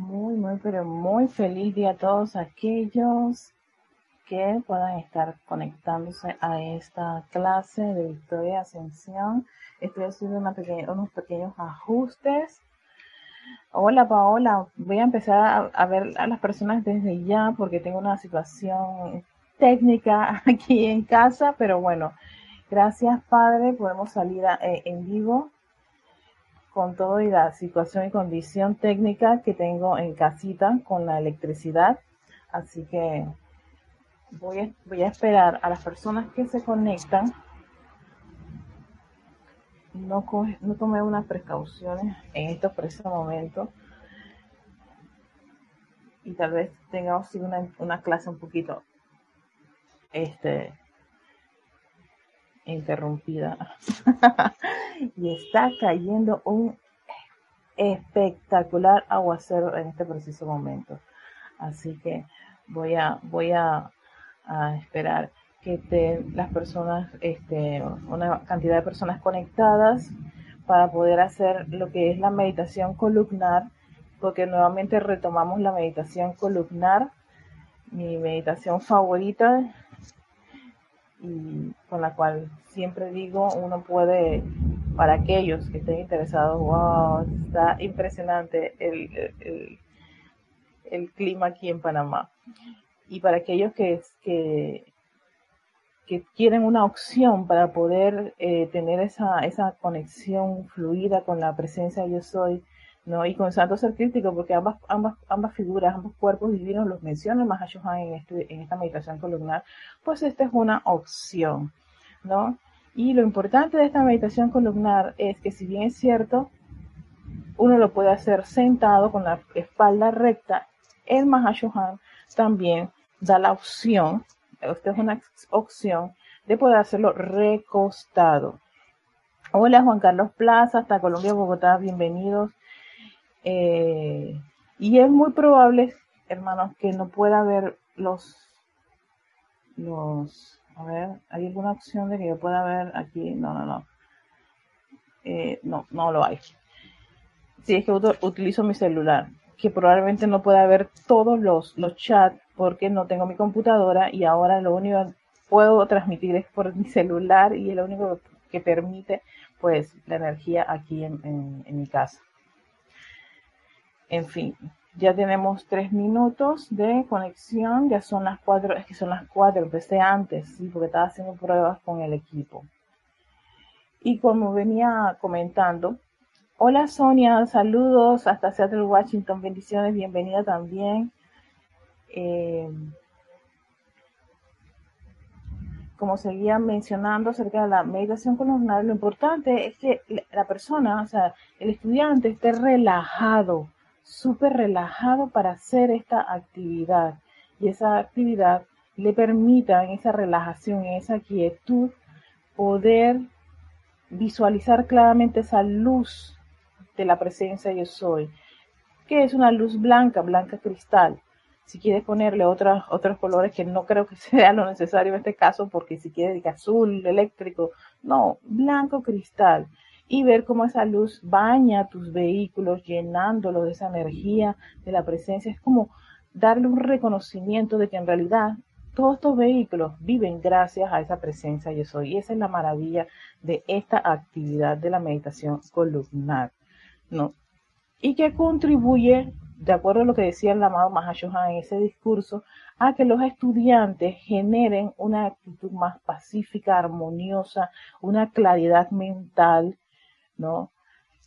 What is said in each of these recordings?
Muy, muy, pero muy feliz día a todos aquellos que puedan estar conectándose a esta clase de Victoria Ascensión. Estoy haciendo unos pequeños ajustes. Hola Paola, voy a empezar a, ver a las personas desde ya porque tengo una situación técnica aquí en casa, pero bueno, gracias Padre, podemos salir eh, en vivo con todo y la situación y condición técnica que tengo en casita con la electricidad. Así que voy a, voy a esperar a las personas que se conectan. No, no tomé unas precauciones en estos precisos momentos. Y tal vez tengamos una, una clase un poquito este, interrumpida. y está cayendo un espectacular aguacero en este preciso momento. Así que voy a, voy a, esperar que estén las personas, este, una cantidad de personas conectadas para poder hacer lo que es la meditación columnar, porque nuevamente retomamos la meditación columnar, mi meditación favorita y con la cual siempre digo uno puede para aquellos que estén interesados, wow, está impresionante el, el, clima aquí en Panamá. Y para aquellos que, que, que quieren una opción para poder eh, tener esa, esa conexión fluida con la presencia yo soy, ¿no? Y con santo ser crítico, porque ambas, ambas, ambas figuras, ambos cuerpos divinos los menciona más en, este, en esta meditación columnar, pues esta es una opción, ¿no? Y lo importante de esta meditación columnar es que si bien es cierto, uno lo puede hacer sentado con la espalda recta, el Mahashohan también da la opción, esta es una opción, de poder hacerlo recostado. Hola Juan Carlos Plaza, hasta Colombia, Bogotá, bienvenidos. Eh, y es muy probable, hermanos, que no pueda ver los, los a ver, ¿hay alguna opción de que yo pueda ver aquí? No, no, no. Eh, no, no lo hay. Si es que utilizo mi celular, que probablemente no pueda ver todos los, los chats porque no tengo mi computadora y ahora lo único que puedo transmitir es por mi celular y es lo único que permite pues la energía aquí en mi casa. En fin, ya tenemos tres minutos de conexión, ya son las cuatro, es que son las cuatro, empecé antes, sí, porque estaba haciendo pruebas con el equipo. Y como venía comentando, hola Sonia, saludos hasta Seattle, Washington, bendiciones, bienvenida también. Eh, como seguía mencionando acerca de la meditación columnar, lo importante es que la persona, o sea, el estudiante esté relajado, súper relajado para hacer esta actividad y esa actividad le permita en esa relajación, en esa quietud, poder visualizar claramente esa luz de la presencia yo soy, que es una luz blanca, blanca cristal. Si quieres ponerle otros, otros colores que no creo que sea lo necesario en este caso, porque si quieres azul, eléctrico, no, blanco cristal y ver cómo esa luz baña tus vehículos, llenándolos de esa energía de la presencia. Es como darle un reconocimiento de que en realidad todos estos vehículos viven gracias a esa presencia yo soy. Y esa es la maravilla de esta actividad de la meditación columnar, ¿no? Y que contribuye, de acuerdo a lo que decía el amado Mahashohan en ese discurso, a que los estudiantes generen una actitud más pacífica, armoniosa, una claridad mental, ¿no?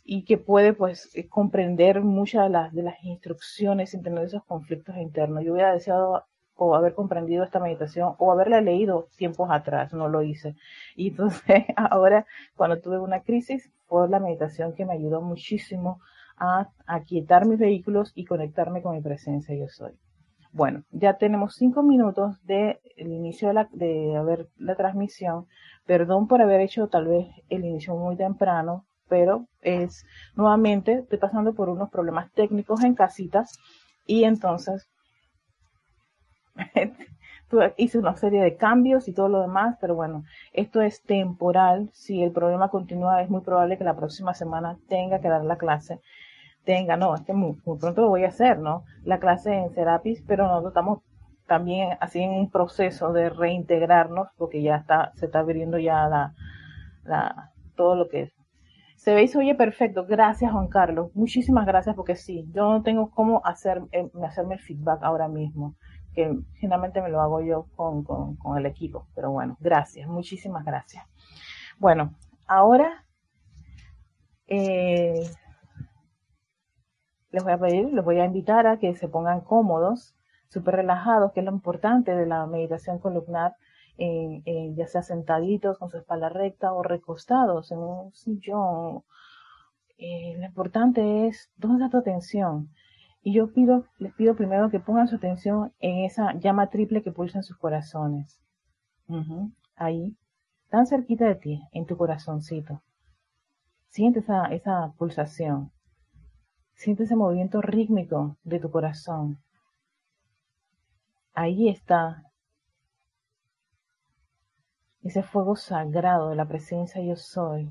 Y que puede, pues, eh, comprender muchas de las, de las instrucciones sin tener esos conflictos internos. Yo hubiera deseado o haber comprendido esta meditación o haberla leído tiempos atrás, no lo hice. Y entonces ahora cuando tuve una crisis fue la meditación que me ayudó muchísimo a, aquietar mis vehículos y conectarme con mi presencia yo soy. Bueno, ya tenemos cinco minutos del inicio de, la, de haber la transmisión. Perdón por haber hecho tal vez el inicio muy temprano, pero es nuevamente estoy pasando por unos problemas técnicos en casitas y entonces hice una serie de cambios y todo lo demás, pero bueno, esto es temporal. Si el problema continúa, es muy probable que la próxima semana tenga que dar la clase tenga, no, es que muy, pronto lo voy a hacer, ¿no? La clase en Serapis, pero nosotros estamos también así en un proceso de reintegrarnos porque ya está, se está abriendo ya la, la, todo lo que es. Se ve y se oye perfecto. Gracias, Juan Carlos. Muchísimas gracias porque sí, yo no tengo cómo hacer, eh, hacerme el feedback ahora mismo, que generalmente me lo hago yo con, con, con el equipo. Pero bueno, gracias, muchísimas gracias. Bueno, ahora eh, les voy a pedir, les voy a invitar a que se pongan cómodos, súper relajados, que es lo importante de la meditación columnar, ya sea sentaditos con su espalda recta o recostados en un sillón. Eh, lo importante es dónde está tu atención. Y yo pido, les pido primero que pongan su atención en esa llama triple que pulsa en sus corazones. Ahí, tan cerquita de ti, en tu corazoncito. Siente esa, esa pulsación. Siente ese movimiento rítmico de tu corazón. Ahí está ese fuego sagrado de la presencia yo soy,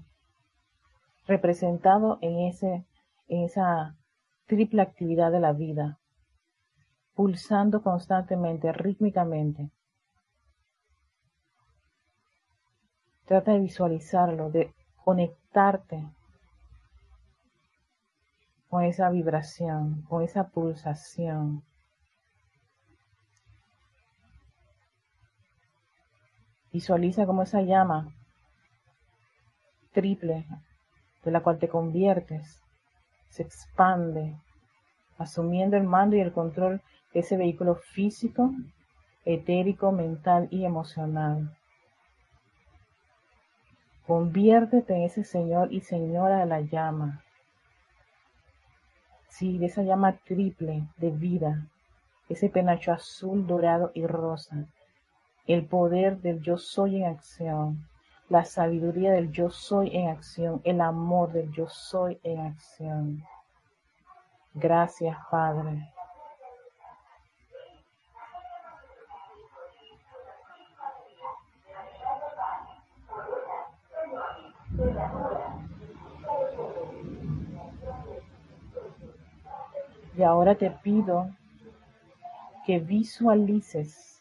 representado en, ese, en esa triple actividad de la vida, pulsando constantemente, rítmicamente. Trata de visualizarlo, de conectarte con esa vibración, con esa pulsación. Visualiza como esa llama triple de la cual te conviertes se expande, asumiendo el mando y el control de ese vehículo físico, etérico, mental y emocional. Conviértete en ese Señor y Señora de la llama. Sí, de esa llama triple de vida, ese penacho azul, dorado y rosa. El poder del yo soy en acción, la sabiduría del yo soy en acción, el amor del yo soy en acción. Gracias, Padre. Y ahora te pido que visualices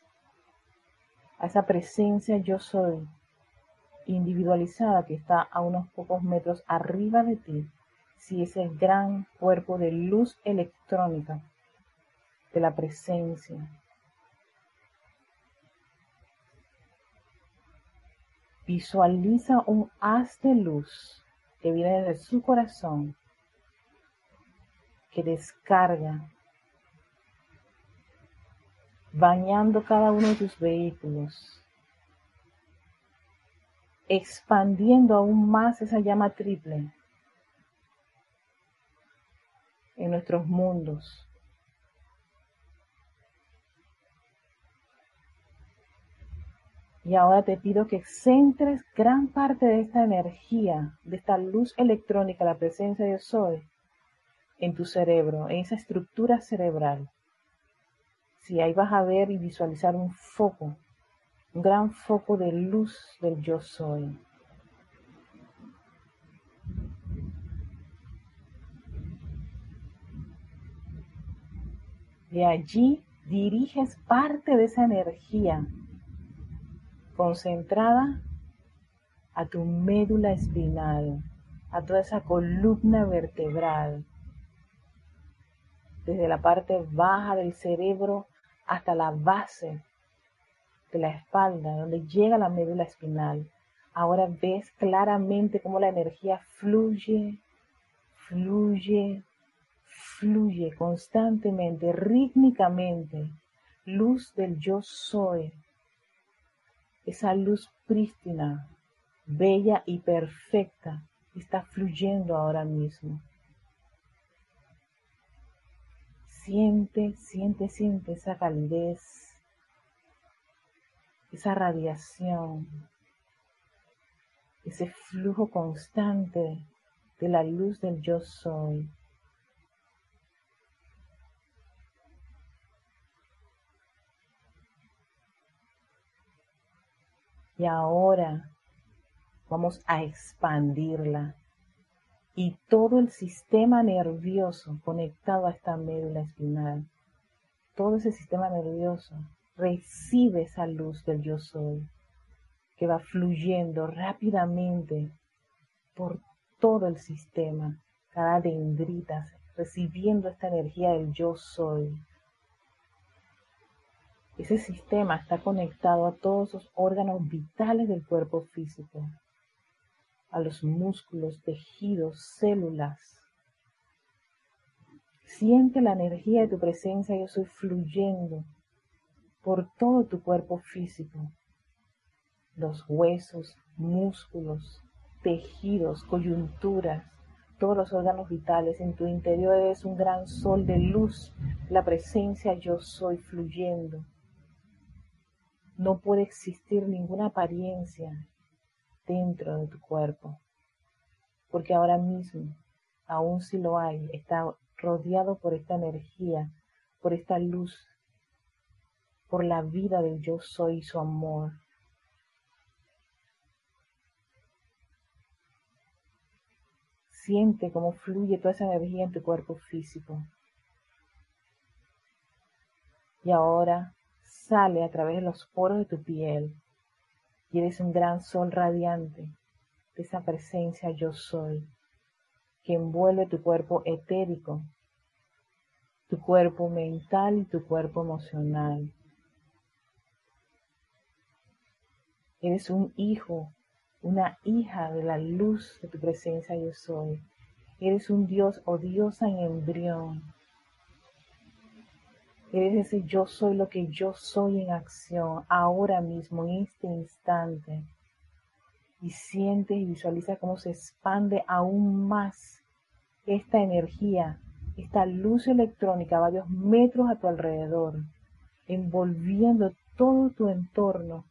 a esa presencia yo soy individualizada que está a unos pocos metros arriba de ti, si ese gran cuerpo de luz electrónica de la presencia. Visualiza un haz de luz que viene desde su corazón que descarga, bañando cada uno de tus vehículos, expandiendo aún más esa llama triple en nuestros mundos. Y ahora te pido que centres gran parte de esta energía, de esta luz electrónica, la presencia de Soy, en tu cerebro, en esa estructura cerebral. Si ahí vas a ver y visualizar un foco, un gran foco de luz del yo soy. De allí diriges parte de esa energía concentrada a tu médula espinal, a toda esa columna vertebral, desde la parte baja del cerebro hasta la base de la espalda, donde llega la médula espinal. Ahora ves claramente cómo la energía fluye, fluye, fluye constantemente, rítmicamente. Luz del yo soy. Esa luz prístina, bella y perfecta está fluyendo ahora mismo. Siente, siente, siente esa calidez, esa radiación, ese flujo constante de la luz del yo soy. Y ahora vamos a expandirla y todo el sistema nervioso conectado a esta médula espinal, todo ese sistema nervioso recibe esa luz del yo soy que va fluyendo rápidamente por todo el sistema, cada dendrita recibiendo esta energía del yo soy. Ese sistema está conectado a todos los órganos vitales del cuerpo físico, a los músculos, tejidos, células. Siente la energía de tu presencia, yo soy fluyendo por todo tu cuerpo físico, los huesos, músculos, tejidos, coyunturas, todos los órganos vitales. En tu interior es un gran sol de luz, la presencia yo soy fluyendo. No puede existir ninguna apariencia dentro de tu cuerpo, porque ahora mismo, aún si lo hay, está rodeado por esta energía, por esta luz, por la vida del yo soy y su amor. Siente cómo fluye toda esa energía en tu cuerpo físico. Y ahora sale a través de los poros de tu piel y eres un gran sol radiante de esa presencia yo soy que envuelve tu cuerpo etérico, tu cuerpo mental y tu cuerpo emocional. Eres un hijo una hija de la luz de tu presencia yo soy. Eres un Dios o diosa en embrión. Eres ese yo soy lo que yo soy en acción, ahora mismo, en este instante. Y siente y visualiza cómo se expande aún más esta energía, esta luz electrónica varios metros a tu alrededor, envolviendo todo tu entorno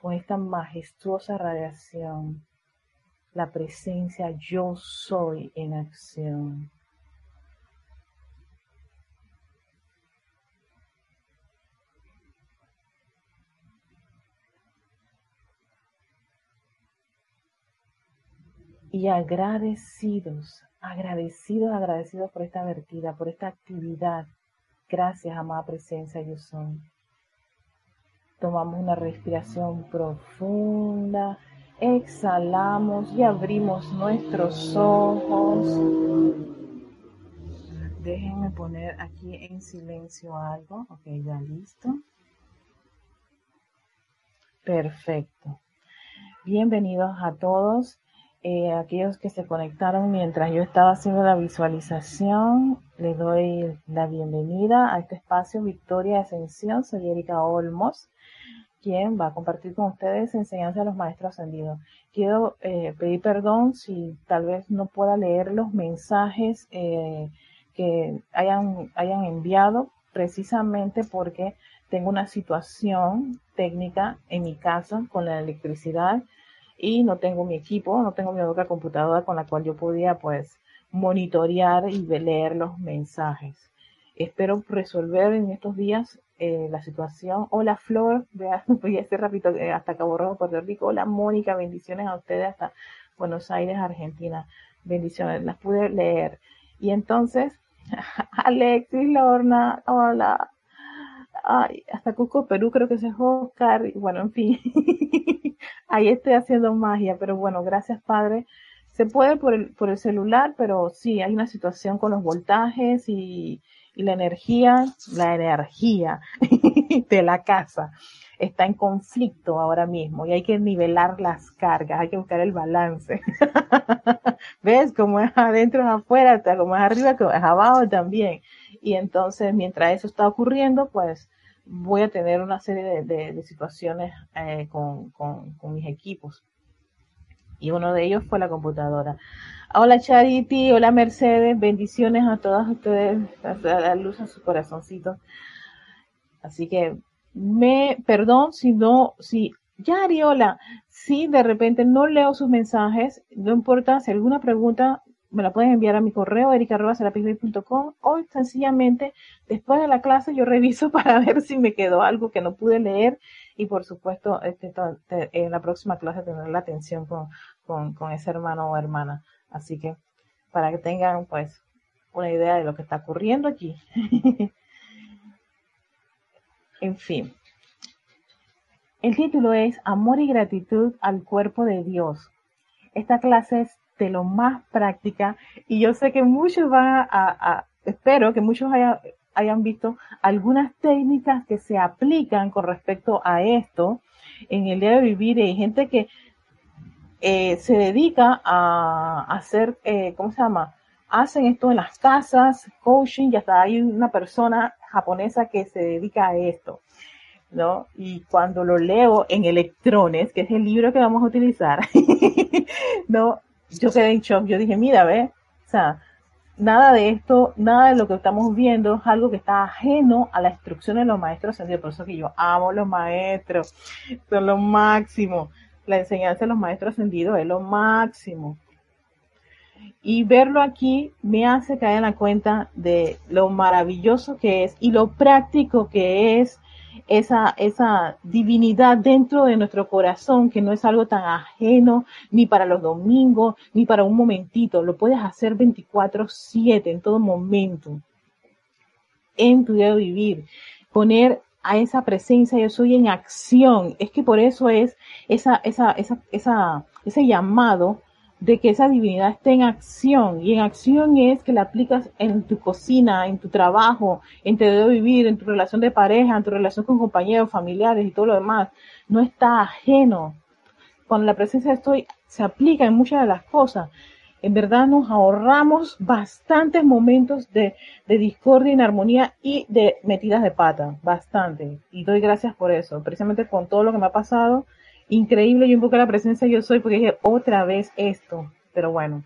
con esta majestuosa radiación, la presencia yo soy en acción. Y agradecidos, agradecidos, agradecidos por esta vertida, por esta actividad. Gracias, amada presencia, yo soy. Tomamos una respiración profunda, exhalamos y abrimos nuestros ojos. Déjenme poner aquí en silencio algo. Ok, ya listo. Perfecto. Bienvenidos a todos. Eh, aquellos que se conectaron mientras yo estaba haciendo la visualización, les doy la bienvenida a este espacio Victoria Ascensión. Soy Erika Olmos quien va a compartir con ustedes enseñanza de los maestros ascendidos. Quiero eh, pedir perdón si tal vez no pueda leer los mensajes eh, que hayan, hayan enviado, precisamente porque tengo una situación técnica en mi casa con la electricidad y no tengo mi equipo, no tengo mi otra computadora con la cual yo podía pues monitorear y leer los mensajes. Espero resolver en estos días eh, la situación. Hola Flor, voy a hacer rápido eh, hasta Cabo Rojo, Puerto Rico. Hola Mónica, bendiciones a ustedes hasta Buenos Aires, Argentina. Bendiciones, las pude leer. Y entonces, Alexis, Lorna, hola. Ay, hasta Cusco, Perú, creo que es Oscar. Bueno, en fin, ahí estoy haciendo magia, pero bueno, gracias Padre. Se puede por el, por el celular, pero sí, hay una situación con los voltajes y, y la energía, la energía de la casa está en conflicto ahora mismo y hay que nivelar las cargas, hay que buscar el balance. ¿Ves? Como es adentro, es afuera, como es arriba, como es abajo también. Y entonces, mientras eso está ocurriendo, pues voy a tener una serie de, situaciones eh, con, mis equipos. Y uno de ellos fue la computadora. Hola Charity, hola Mercedes, bendiciones a todas ustedes, a la luz en su corazoncito. Así que me, perdón si no, si, Yari, hola, si de repente no leo sus mensajes, no importa, si alguna pregunta me la pueden enviar a mi correo erica.com o sencillamente después de la clase yo reviso para ver si me quedó algo que no pude leer y por supuesto este, en la próxima clase tener la atención con, con, con ese hermano o hermana. Así que para que tengan pues una idea de lo que está ocurriendo aquí. en fin. El título es Amor y gratitud al cuerpo de Dios. Esta clase es de lo más práctica y yo sé que muchos van a, espero que muchos hayan visto algunas técnicas que se aplican con respecto a esto en el día de vivir. Hay gente que eh, se dedica a hacer, eh, ¿cómo se llama? Hacen esto en las casas, coaching, y hasta hay una persona japonesa que se dedica a esto. ¿no? Y cuando lo leo en Electrones, que es el libro que vamos a utilizar, ¿no? Yo quedé en shock, yo dije, mira, ve, o sea, nada de esto, nada de lo que estamos viendo es algo que está ajeno a la instrucción de los maestros ascendidos. Por eso que yo amo los maestros, son lo máximo. La enseñanza de los maestros ascendidos es lo máximo. Y verlo aquí me hace caer en la cuenta de lo maravilloso que es y lo práctico que es esa, esa divinidad dentro de nuestro corazón, que no es algo tan ajeno ni para los domingos, ni para un momentito. Lo puedes hacer 24/7 en todo momento, en tu día de vivir. Poner a esa presencia yo soy en acción. Es que por eso es esa, esa, esa, esa, ese llamado de que esa divinidad esté en acción. Y en acción es que la aplicas en tu cocina, en tu trabajo, en tu de vivir, en tu relación de pareja, en tu relación con compañeros, familiares y todo lo demás. No está ajeno. Cuando la presencia estoy se aplica en muchas de las cosas. En verdad nos ahorramos bastantes momentos de, de discordia, inarmonía y de metidas de pata. Bastante. Y doy gracias por eso. Precisamente con todo lo que me ha pasado increíble, yo invoqué la presencia yo soy porque dije otra vez esto, pero bueno.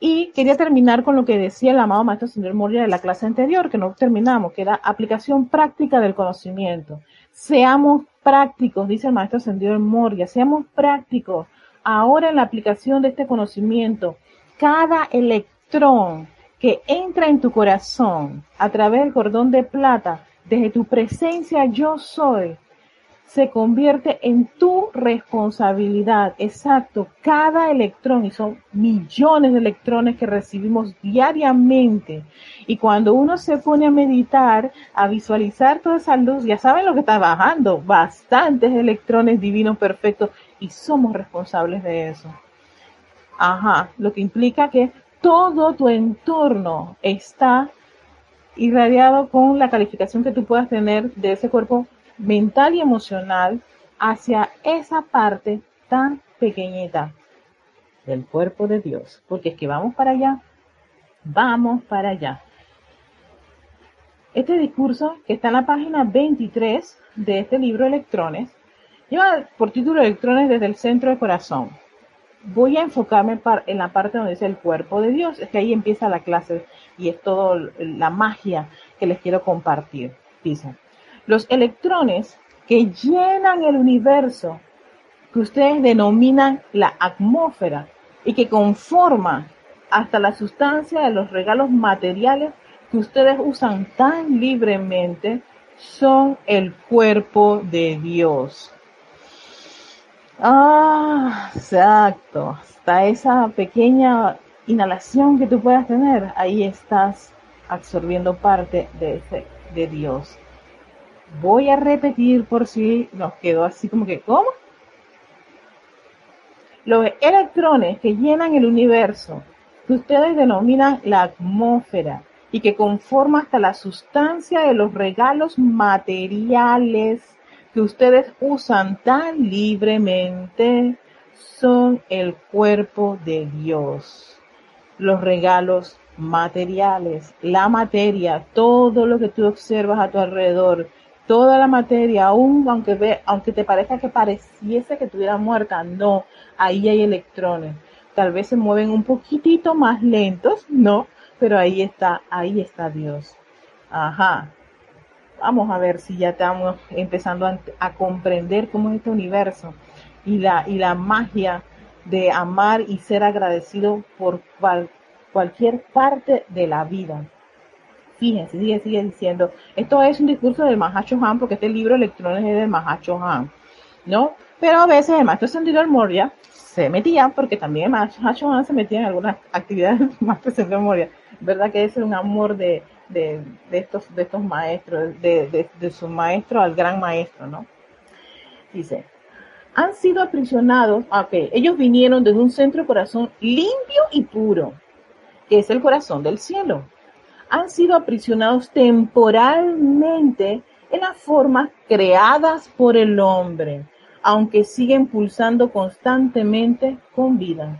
Y quería terminar con lo que decía el amado maestro señor Moria de la clase anterior, que no terminamos, que era aplicación práctica del conocimiento. Seamos prácticos, dice el maestro señor Moria, seamos prácticos. Ahora en la aplicación de este conocimiento, cada electrón que entra en tu corazón a través del cordón de plata, desde tu presencia yo soy, se convierte en tu responsabilidad. Exacto, cada electrón, y son millones de electrones que recibimos diariamente. Y cuando uno se pone a meditar, a visualizar toda esa luz, ya saben lo que está bajando, bastantes electrones divinos perfectos, y somos responsables de eso. Ajá, lo que implica que todo tu entorno está irradiado con la calificación que tú puedas tener de ese cuerpo mental y emocional hacia esa parte tan pequeñita del cuerpo de Dios. Porque es que vamos para allá, vamos para allá. Este discurso, que está en la página 23 de este libro Electrones, lleva por título Electrones desde el centro del corazón. Voy a enfocarme en la parte donde dice el cuerpo de Dios, es que ahí empieza la clase y es todo la magia que les quiero compartir. Dice, los electrones que llenan el universo, que ustedes denominan la atmósfera y que conforman hasta la sustancia de los regalos materiales que ustedes usan tan libremente, son el cuerpo de Dios. Ah, exacto. Hasta esa pequeña inhalación que tú puedas tener, ahí estás absorbiendo parte de, ese, de Dios. Voy a repetir por si nos quedó así como que, ¿cómo? Los electrones que llenan el universo, que ustedes denominan la atmósfera y que conforma hasta la sustancia de los regalos materiales que ustedes usan tan libremente, son el cuerpo de Dios. Los regalos materiales, la materia, todo lo que tú observas a tu alrededor, toda la materia, aún aunque, aunque te parezca que pareciese que estuviera muerta, no, ahí hay electrones. Tal vez se mueven un poquitito más lentos, no, pero ahí está, ahí está Dios. Ajá. Vamos a ver si ya estamos empezando a, comprender cómo es este universo y la, y la magia de amar y ser agradecido por cualquier parte de la vida. Fíjense, sigue, sigue diciendo, esto es un discurso del Mahacho Han, porque este libro Electrones es del Mahacho Han, ¿no? Pero a veces el maestro Sendero Moria se metían, porque también Hacho se metía en algunas actividades más de memoria. ¿Verdad que es un amor de, de, estos, de estos maestros, de, de, su maestro al gran maestro, ¿no? Dice, han sido aprisionados, ok, ellos vinieron desde un centro de corazón limpio y puro, que es el corazón del cielo. Han sido aprisionados temporalmente en las formas creadas por el hombre, aunque siguen pulsando constantemente con vida.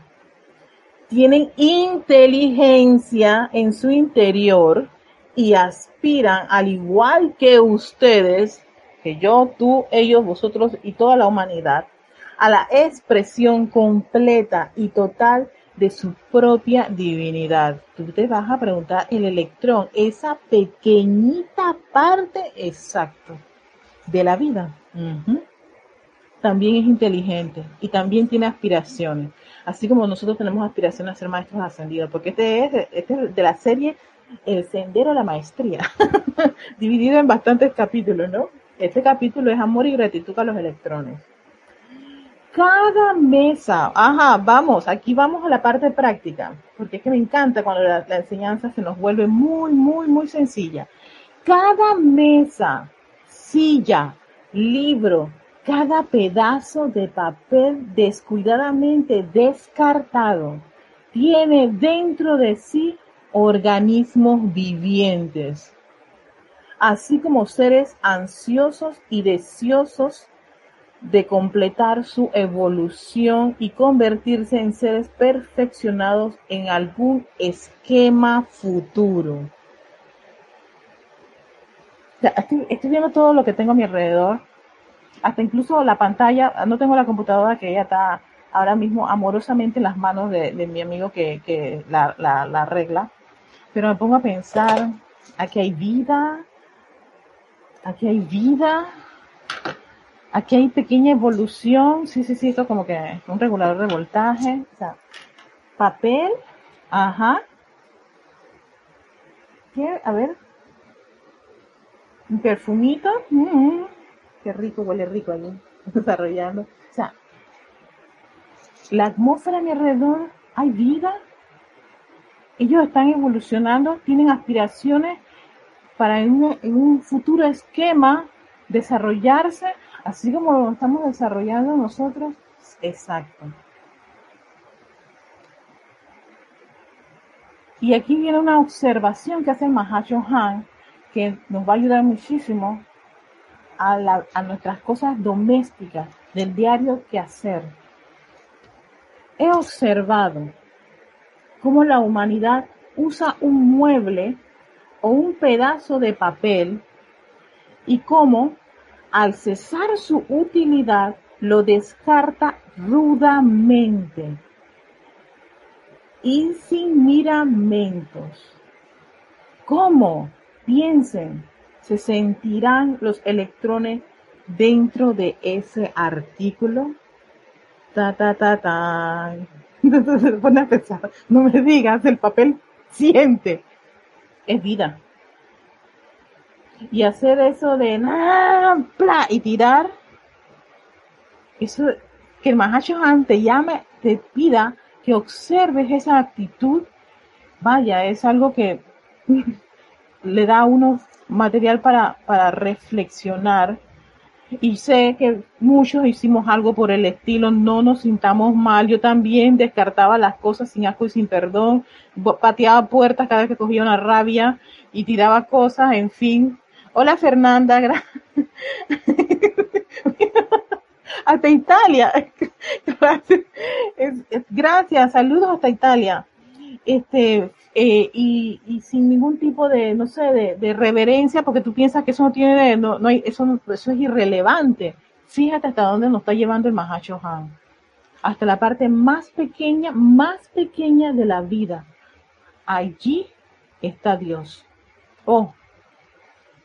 Tienen inteligencia en su interior y aspiran, al igual que ustedes, que yo, tú, ellos, vosotros y toda la humanidad, a la expresión completa y total de su propia divinidad. Tú te vas a preguntar el electrón, esa pequeñita parte exacto de la vida. También es inteligente y también tiene aspiraciones. Así como nosotros tenemos aspiraciones a ser maestros ascendidos, porque este es, este es de la serie El Sendero a la Maestría, dividido en bastantes capítulos, ¿no? Este capítulo es amor y gratitud a los electrones cada mesa, ajá, vamos, aquí vamos a la parte práctica, porque es que me encanta cuando la, enseñanza se nos vuelve muy, muy, muy sencilla. Cada mesa, silla, libro, cada pedazo de papel descuidadamente descartado tiene dentro de sí organismos vivientes, así como seres ansiosos y deseosos de completar su evolución y convertirse en seres perfeccionados en algún esquema futuro. Estoy, viendo todo lo que tengo a mi alrededor, hasta incluso la pantalla, no tengo la computadora que ella está ahora mismo amorosamente en las manos de, mi amigo que, la, la arregla, pero me pongo a pensar, aquí hay vida, aquí hay vida, Aquí hay pequeña evolución, sí, sí, sí, esto como que un regulador de voltaje, o sea, papel, ajá. A ver. Un perfumito, mm, qué rico, huele rico allí, desarrollando. O sea, la atmósfera a mi alrededor, hay vida. Ellos están evolucionando, tienen aspiraciones para en un futuro esquema desarrollarse así como lo estamos desarrollando nosotros, exacto. Y aquí viene una observación que hace el Mahacho Han, que nos va a ayudar muchísimo a, a nuestras cosas domésticas del diario que hacer. He observado cómo la humanidad usa un mueble o un pedazo de papel y cómo al cesar su utilidad, lo descarta rudamente y sin miramentos. ¿Cómo? Piensen, se sentirán los electrones dentro de ese artículo. Ta, ta, ta, ta. No me digas, el papel siente. Es vida y hacer eso de ¡pla! y tirar, eso que el Mahashohan te llame, te pida que observes esa actitud, vaya, es algo que le da a uno material para, para reflexionar. Y sé que muchos hicimos algo por el estilo, no nos sintamos mal. Yo también descartaba las cosas sin asco y sin perdón, pateaba puertas cada vez que cogía una rabia y tiraba cosas, en fin, Hola Fernanda, hasta Italia. Gracias, saludos hasta Italia. Este, eh, y, sin ningún tipo de, no sé, de, reverencia, porque tú piensas que eso no tiene, no, no hay, eso, eso es irrelevante. Fíjate hasta dónde nos está llevando el Mahacho Han. Hasta la parte más pequeña, más pequeña de la vida. Allí está Dios. Oh,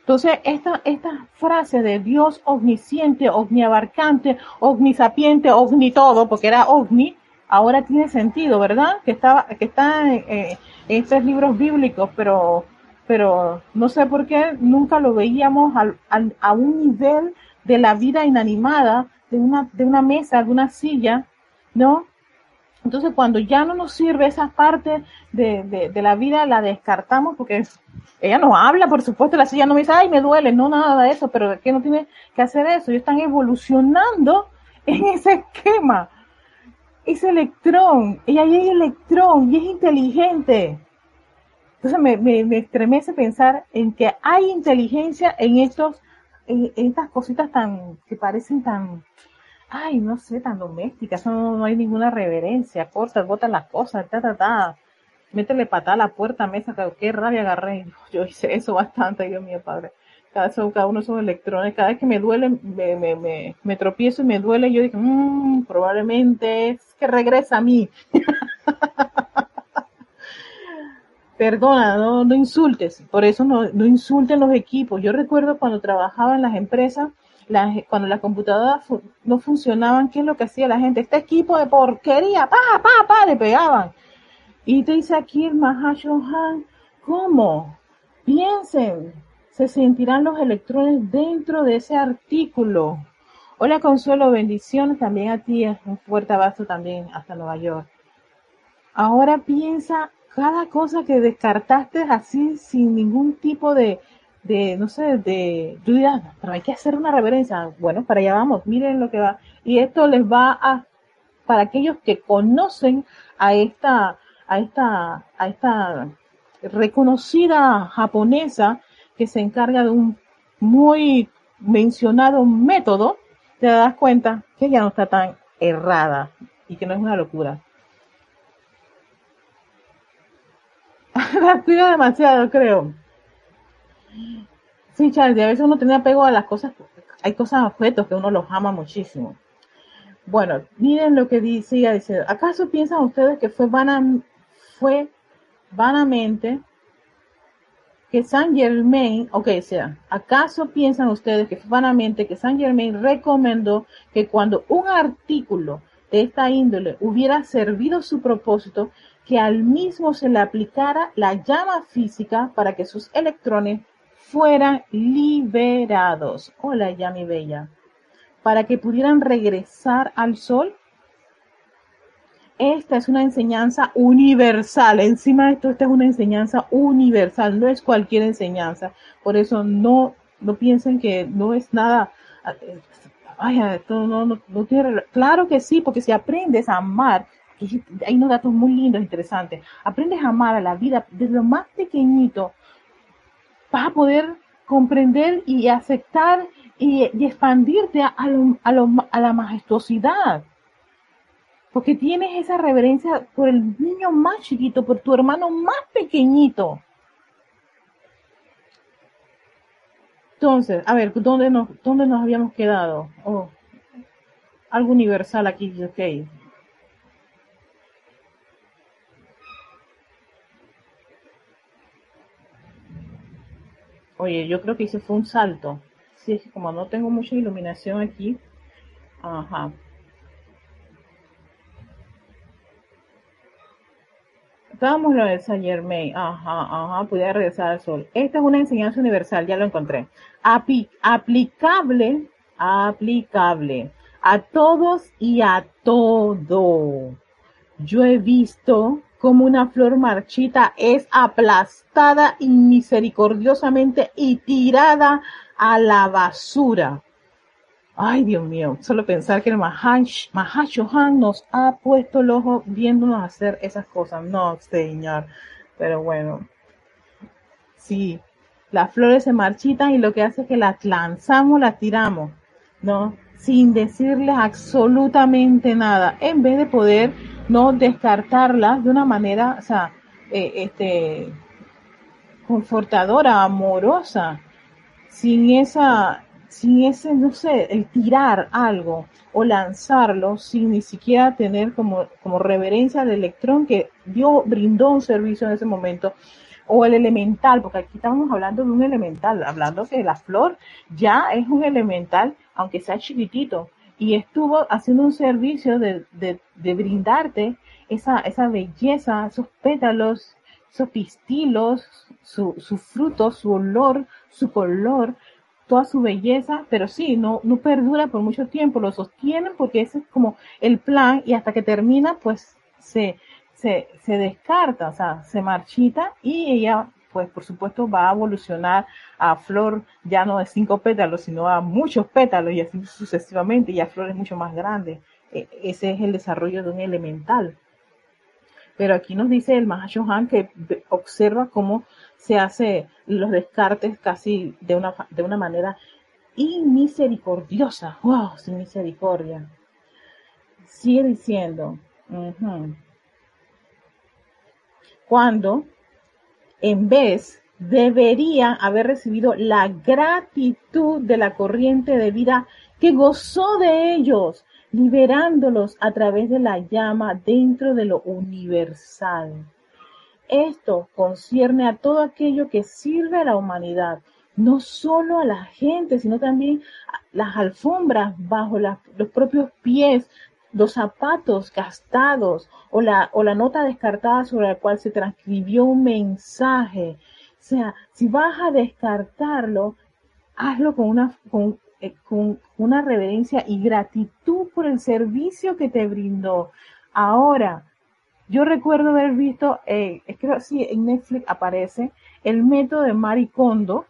entonces, esta, esta frase de Dios omnisciente, omniabarcante, omnisapiente, omni todo, porque era omni, ahora tiene sentido, ¿verdad? Que estaba, que está en, estos libros bíblicos, pero, pero no sé por qué nunca lo veíamos a un nivel de la vida inanimada, de una, de una mesa, de una silla, ¿no? Entonces, cuando ya no nos sirve esa parte de, de, la vida, la descartamos porque ella no habla, por supuesto, la silla no me dice, ay, me duele, no nada de eso, pero que no tiene que hacer eso. Ellos están evolucionando en ese esquema. Ese electrón, ahí hay electrón, y es inteligente. Entonces me, me, me estremece pensar en que hay inteligencia en estos, en, estas cositas tan, que parecen tan, ay, no sé, tan domésticas, no, no hay ninguna reverencia, corta, botan las cosas, ta, ta, ta, métele patada a la puerta, mesa, qué rabia agarré, yo hice eso bastante, Dios mío, padre, cada, cada uno de esos electrones, cada vez que me duele, me, me, me, me tropiezo y me duele, yo digo, mmm, probablemente es que regresa a mí. Perdona, no, no insultes, por eso no, no insulten los equipos. Yo recuerdo cuando trabajaba en las empresas, cuando las computadoras no funcionaban, ¿qué es lo que hacía la gente? Este equipo de porquería, pa, pa, pa, le pegaban. Y te dice aquí el Mahashohan, ¿cómo? Piensen, se sentirán los electrones dentro de ese artículo. Hola Consuelo, bendiciones también a ti, un fuerte abrazo también hasta Nueva York. Ahora piensa cada cosa que descartaste así sin ningún tipo de, de, no sé, de, tú pero hay que hacer una reverencia. Bueno, para allá vamos, miren lo que va. Y esto les va a, para aquellos que conocen a esta, a esta, a esta reconocida japonesa que se encarga de un muy mencionado método, te das cuenta que ya no está tan errada y que no es una locura. La cuida demasiado, creo. Sí, Charlie, a veces uno tiene apego a las cosas, hay cosas, objetos que uno los ama muchísimo. Bueno, miren lo que dice, ¿acaso piensan ustedes que fue, vanamente que Saint Germain, ok, sea, ¿acaso piensan ustedes que fue vanamente que Saint Germain recomendó que cuando un artículo de esta índole hubiera servido su propósito, que al mismo se le aplicara la llama física para que sus electrones fueran liberados. Hola, ya mi bella. Para que pudieran regresar al sol. Esta es una enseñanza universal. Encima de esto, esta es una enseñanza universal. No es cualquier enseñanza. Por eso no, no piensen que no es nada. Ay, esto no, no, no tiene. Claro que sí, porque si aprendes a amar, hay unos datos muy lindos, interesantes. Aprendes a amar a la vida desde lo más pequeñito vas a poder comprender y aceptar y, expandirte a, a, la majestuosidad. Porque tienes esa reverencia por el niño más chiquito, por tu hermano más pequeñito. Entonces, a ver, ¿dónde nos, dónde nos habíamos quedado? Oh, algo universal aquí, ok. Oye, yo creo que hice fue un salto. Sí, es que como no tengo mucha iluminación aquí. Ajá. Estábamos lo de Saint Germain. Ajá, ajá, pudiera regresar al sol. Esta es una enseñanza universal, ya lo encontré. aplicable, aplicable a todos y a todo. Yo he visto como una flor marchita es aplastada misericordiosamente y tirada a la basura. Ay, Dios mío, solo pensar que el Mahashohan nos ha puesto el ojo viéndonos hacer esas cosas. No, señor. Pero bueno, sí, las flores se marchitan y lo que hace es que las lanzamos, las tiramos, ¿no? Sin decirles absolutamente nada, en vez de poder no descartarla de una manera, o sea, eh, este, confortadora, amorosa, sin esa, sin ese, no sé, el tirar algo o lanzarlo sin ni siquiera tener como, como reverencia al electrón que dio, brindó un servicio en ese momento, o el elemental, porque aquí estamos hablando de un elemental, hablando que la flor ya es un elemental, aunque sea chiquitito, y estuvo haciendo un servicio de, de, brindarte esa, esa belleza, esos pétalos, esos pistilos, su, su fruto, su olor, su color, toda su belleza, pero sí, no, no perdura por mucho tiempo, lo sostienen porque ese es como el plan y hasta que termina, pues se, se, descarta, o sea, se marchita y ella pues por supuesto va a evolucionar a flor ya no de cinco pétalos, sino a muchos pétalos y así sucesivamente, y a flores mucho más grandes. E, ese es el desarrollo de un elemental. Pero aquí nos dice el Mahashohan que observa cómo se hace los descartes casi de una, de una manera inmisericordiosa. ¡Wow! Sin misericordia. Sigue diciendo. Cuando en vez debería haber recibido la gratitud de la corriente de vida que gozó de ellos, liberándolos a través de la llama dentro de lo universal. Esto concierne a todo aquello que sirve a la humanidad, no solo a la gente, sino también a las alfombras bajo los propios pies, los zapatos gastados o la, o la nota descartada sobre la cual se transcribió un mensaje. O sea, si vas a descartarlo, hazlo con una, con, eh, con una reverencia y gratitud por el servicio que te brindó. Ahora, yo recuerdo haber visto, eh, creo sí, en Netflix aparece el método de Maricondo,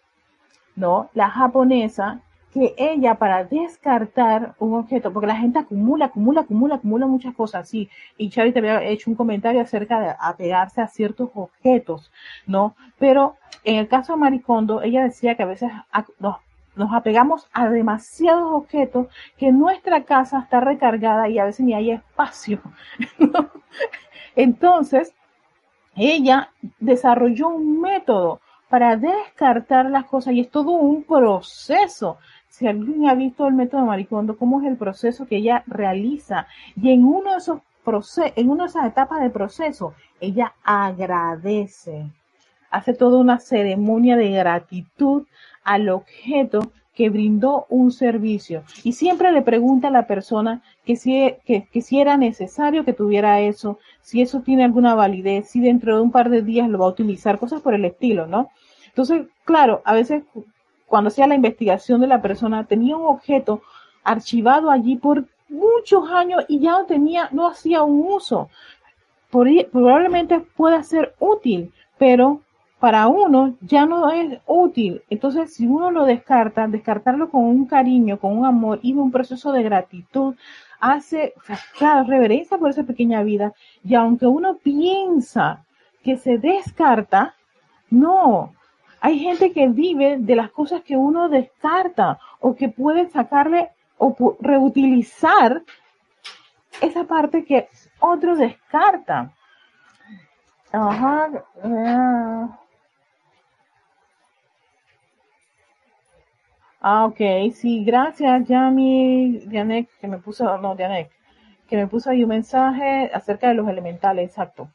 ¿no? La japonesa que ella para descartar un objeto, porque la gente acumula, acumula, acumula, acumula muchas cosas, sí, y Charlie te había hecho un comentario acerca de apegarse a ciertos objetos, ¿no? Pero en el caso de Maricondo, ella decía que a veces nos, nos apegamos a demasiados objetos que nuestra casa está recargada y a veces ni hay espacio. Entonces, ella desarrolló un método para descartar las cosas y es todo un proceso si alguien ha visto el método Maricondo, cómo es el proceso que ella realiza. Y en uno de esos procesos, en una de esas etapas del proceso, ella agradece. Hace toda una ceremonia de gratitud al objeto que brindó un servicio. Y siempre le pregunta a la persona que si, que, que si era necesario que tuviera eso, si eso tiene alguna validez, si dentro de un par de días lo va a utilizar, cosas por el estilo, ¿no? Entonces, claro, a veces cuando hacía la investigación de la persona, tenía un objeto archivado allí por muchos años y ya no tenía, no hacía un uso. probablemente pueda ser útil, pero para uno ya no es útil. Entonces, si uno lo descarta, descartarlo con un cariño, con un amor y un proceso de gratitud, hace, claro, reverencia por esa pequeña vida. Y aunque uno piensa que se descarta, no, hay gente que vive de las cosas que uno descarta o que puede sacarle o reutilizar esa parte que otro descarta. Ajá. Eh. Ah, ok, sí, gracias, Yami, Dianek, que me puso, no, Dianek, que me puso ahí un mensaje acerca de los elementales, exacto.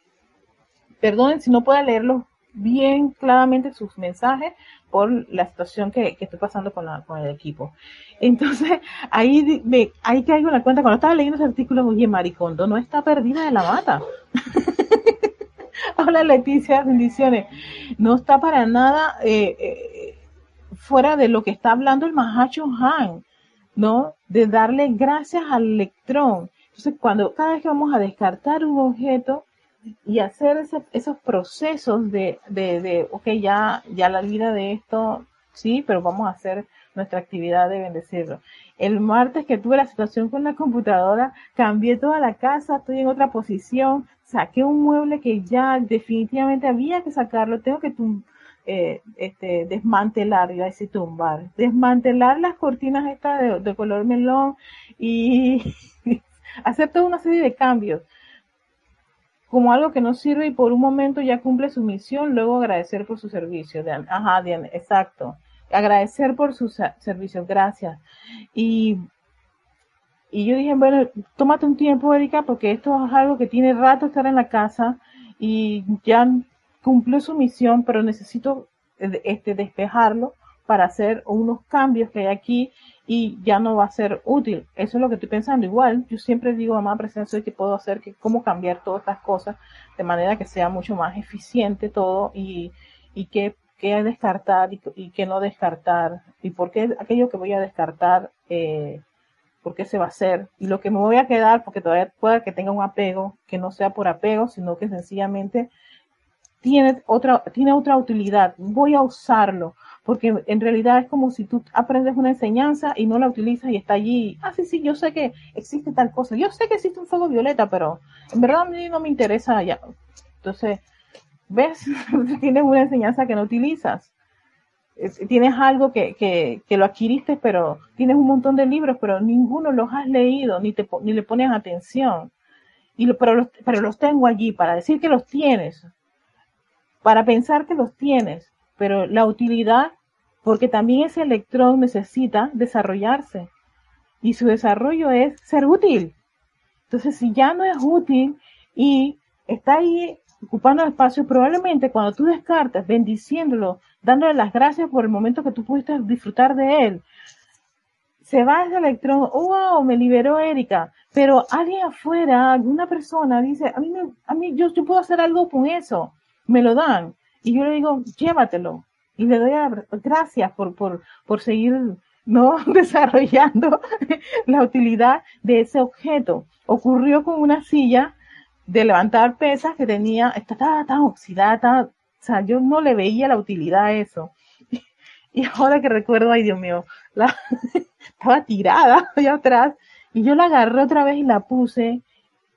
Perdonen si no puedo leerlo bien claramente sus mensajes por la situación que, estoy pasando con, con, el equipo. Entonces, ahí me, ahí caigo en la cuenta, cuando estaba leyendo ese artículo, oye, Maricondo no está perdida de la mata. Hola Leticia, bendiciones. No está para nada eh, eh, fuera de lo que está hablando el Mahacho Han, ¿no? De darle gracias al electrón. Entonces, cuando cada vez que vamos a descartar un objeto, y hacer esos procesos de, de, de, ok, ya, ya la vida de esto, sí, pero vamos a hacer nuestra actividad de bendecirlo. El martes que tuve la situación con la computadora, cambié toda la casa, estoy en otra posición, saqué un mueble que ya definitivamente había que sacarlo, tengo que eh, este, desmantelar, iba a tumbar, desmantelar las cortinas estas de, de color melón y hacer toda una serie de cambios como algo que no sirve y por un momento ya cumple su misión, luego agradecer por su servicio. Ajá, bien, exacto. Agradecer por sus servicios, gracias. Y, y yo dije, bueno, tómate un tiempo, Erika, porque esto es algo que tiene rato estar en la casa y ya cumplió su misión, pero necesito este, despejarlo para hacer unos cambios que hay aquí y ya no va a ser útil. Eso es lo que estoy pensando. Igual, yo siempre digo a más presencia que puedo hacer, que cómo cambiar todas estas cosas de manera que sea mucho más eficiente todo y, y qué, qué descartar y, qué no descartar y por qué aquello que voy a descartar eh, porque se va a hacer. Y lo que me voy a quedar, porque todavía pueda que tenga un apego, que no sea por apego, sino que sencillamente tiene otra, tiene otra utilidad. Voy a usarlo, porque en realidad es como si tú aprendes una enseñanza y no la utilizas y está allí. Ah, sí, sí, yo sé que existe tal cosa. Yo sé que existe un fuego violeta, pero en verdad a mí no me interesa ya. Entonces, ¿ves? tienes una enseñanza que no utilizas tienes algo que, que, que, lo adquiriste, pero tienes un montón de libros, pero ninguno los has leído, ni, te, ni le pones atención. Y pero, los, pero los tengo allí para decir que los tienes, para pensar que los tienes, pero la utilidad, porque también ese electrón necesita desarrollarse. Y su desarrollo es ser útil. Entonces, si ya no es útil y está ahí ocupando espacio, probablemente cuando tú descartas, bendiciéndolo, dándole las gracias por el momento que tú pudiste disfrutar de él, se va ese electrón, wow, me liberó Erika, pero alguien afuera, una persona dice, a mí, a mí yo, yo puedo hacer algo con eso, me lo dan, y yo le digo, llévatelo, y le doy gracias por, por, por seguir no desarrollando la utilidad de ese objeto. Ocurrió con una silla de levantar pesas que tenía, estaba tan oxidada, o sea, yo no le veía la utilidad a eso. Y ahora que recuerdo, ay Dios mío, estaba tirada allá atrás y yo la agarré otra vez y la puse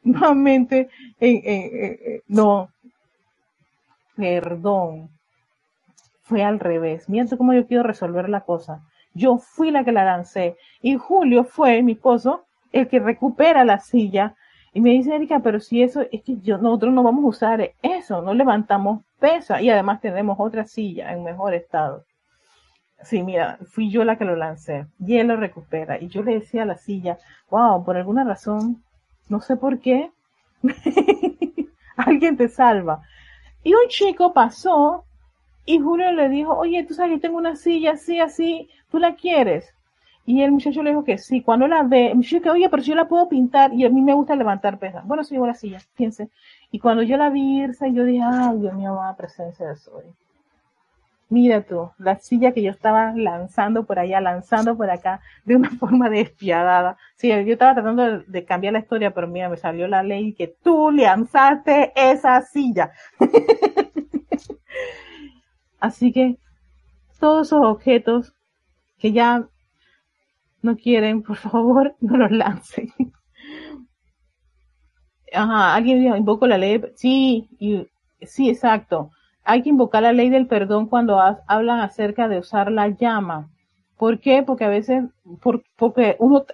nuevamente en, no, perdón, fue al revés. Miento cómo yo quiero resolver la cosa. Yo fui la que la lancé y Julio fue, mi esposo, el que recupera la silla y me dice Erika, pero si eso, es que yo, nosotros no vamos a usar eso, no levantamos pesa y además tenemos otra silla en mejor estado. Sí, mira, fui yo la que lo lancé y él lo recupera. Y yo le decía a la silla, wow, por alguna razón, no sé por qué, alguien te salva. Y un chico pasó y Julio le dijo, oye, tú sabes que tengo una silla así, así, ¿tú la quieres? Y el muchacho le dijo que sí. Cuando la ve, el muchacho que, oye, pero si yo la puedo pintar y a mí me gusta levantar pesas. Bueno, sí, la silla, fíjense. Y cuando yo la vi irse, yo dije, ay, Dios mío, va presencia de Soy. Mira tú, la silla que yo estaba lanzando por allá, lanzando por acá, de una forma despiadada. Sí, yo estaba tratando de, cambiar la historia, pero mira, me salió la ley que tú lanzaste esa silla. Así que todos esos objetos que ya no quieren, por favor, no los lancen. Ajá, alguien dijo, invoco la ley. Sí, y, sí, exacto. Hay que invocar la ley del perdón cuando hablan acerca de usar la llama. ¿Por qué? Porque a veces, porque uno,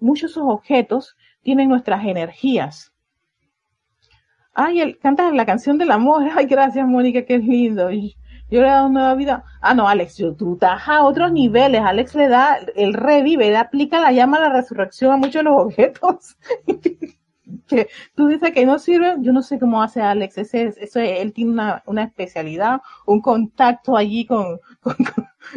muchos esos objetos tienen nuestras energías. Ay, el, canta la canción del amor. Ay, gracias, Mónica, qué lindo. Yo le he dado nueva vida. Ah, no, Alex, tú estás a otros niveles. Alex le da, él revive, le aplica la llama a la resurrección a muchos de los objetos. que tú dices que no sirve, yo no sé cómo hace Alex. Ese, eso, él tiene una, una especialidad, un contacto allí con, con,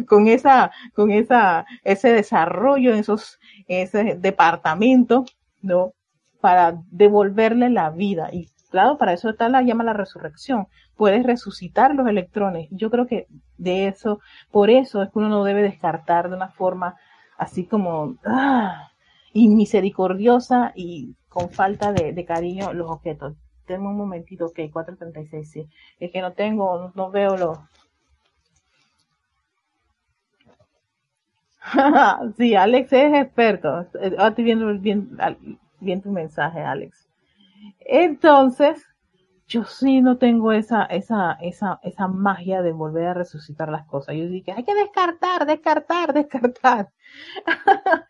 con, esa, con esa, ese desarrollo en esos, ese departamento, ¿no? Para devolverle la vida. Y claro, para eso está la llama a la resurrección puedes resucitar los electrones. Yo creo que de eso, por eso es que uno no debe descartar de una forma así como ah, inmisericordiosa y con falta de, cariño los objetos. Tengo un momentito, ok, 436, sí. Es que no tengo, no, veo los... sí, Alex es experto. Estoy viendo bien, bien tu mensaje, Alex. Entonces, yo sí no tengo esa, esa, esa, esa magia de volver a resucitar las cosas. Yo dije, hay que descartar, descartar, descartar.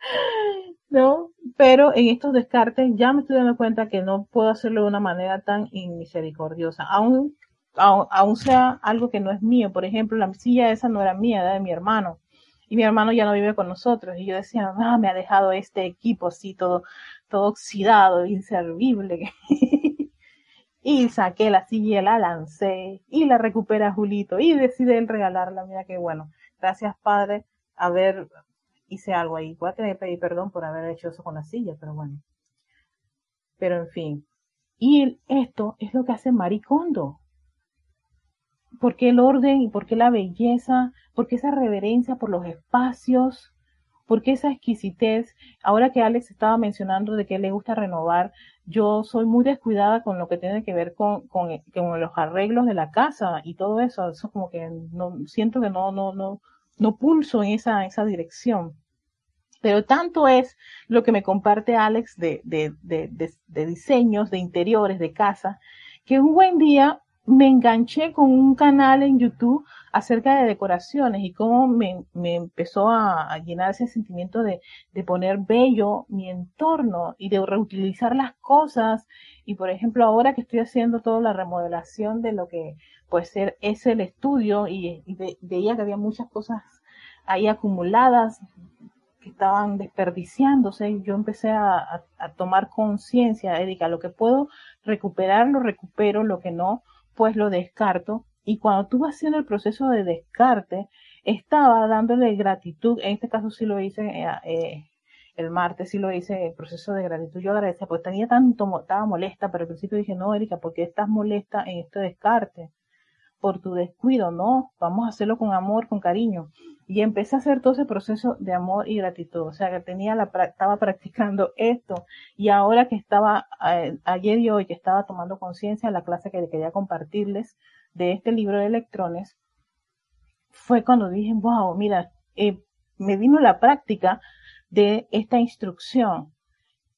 ¿No? Pero en estos descartes ya me estoy dando cuenta que no puedo hacerlo de una manera tan inmisericordiosa. Aún, aún, sea algo que no es mío. Por ejemplo, la silla esa no era mía, era de mi hermano. Y mi hermano ya no vive con nosotros. Y yo decía, ah, me ha dejado este equipo así todo, todo oxidado, inservible. Y saqué la silla, la lancé y la recupera Julito y decide regalarla. Mira qué bueno. Gracias, padre. A ver, hice algo ahí. Voy a tener que pedir perdón por haber hecho eso con la silla, pero bueno. Pero en fin. Y esto es lo que hace Maricondo. ¿Por qué el orden y por qué la belleza? ¿Por qué esa reverencia por los espacios? Porque esa exquisitez, ahora que Alex estaba mencionando de que le gusta renovar, yo soy muy descuidada con lo que tiene que ver con, con, los arreglos de la casa y todo eso, eso como que no, siento que no, no, no, no pulso en esa, esa dirección. Pero tanto es lo que me comparte Alex de, de, de, diseños, de interiores, de casa, que un buen día me enganché con un canal en YouTube acerca de decoraciones y cómo me, me empezó a, llenar ese sentimiento de, de, poner bello mi entorno y de reutilizar las cosas. Y por ejemplo, ahora que estoy haciendo toda la remodelación de lo que puede ser es el estudio y, veía que había muchas cosas ahí acumuladas que estaban desperdiciándose yo empecé a, tomar conciencia, Erika, lo que puedo recuperar lo recupero, lo que no, pues lo descarto. Y cuando tú vas haciendo el proceso de descarte, estaba dándole gratitud, en este caso sí lo hice eh, eh, el martes, sí lo hice el proceso de gratitud, yo agradecía, porque tenía tanto, estaba molesta, pero al principio dije, no, Erika, ¿por qué estás molesta en este descarte? Por tu descuido, no, vamos a hacerlo con amor, con cariño. Y empecé a hacer todo ese proceso de amor y gratitud. O sea, que tenía la, estaba practicando esto. Y ahora que estaba, eh, ayer y hoy que estaba tomando conciencia de la clase que quería compartirles de este libro de electrones, fue cuando dije, wow, mira, eh, me vino la práctica de esta instrucción.